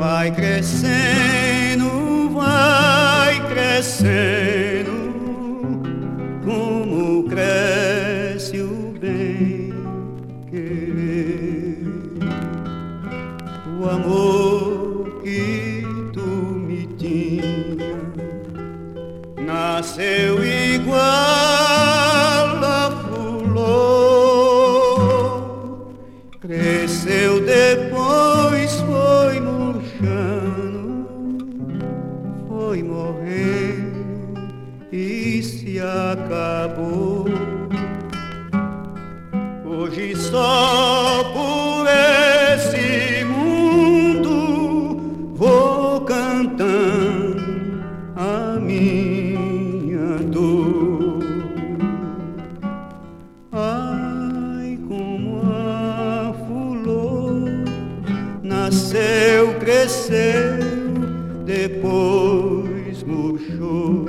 Vai crescendo, vai crescendo, como cresce o bem querer. O amor que tu me tinha nasceu igual e se acabou. Hoje só por esse mundo vou cantando a minha dor. Ai, como a flor nasceu, cresceu, depois murchou.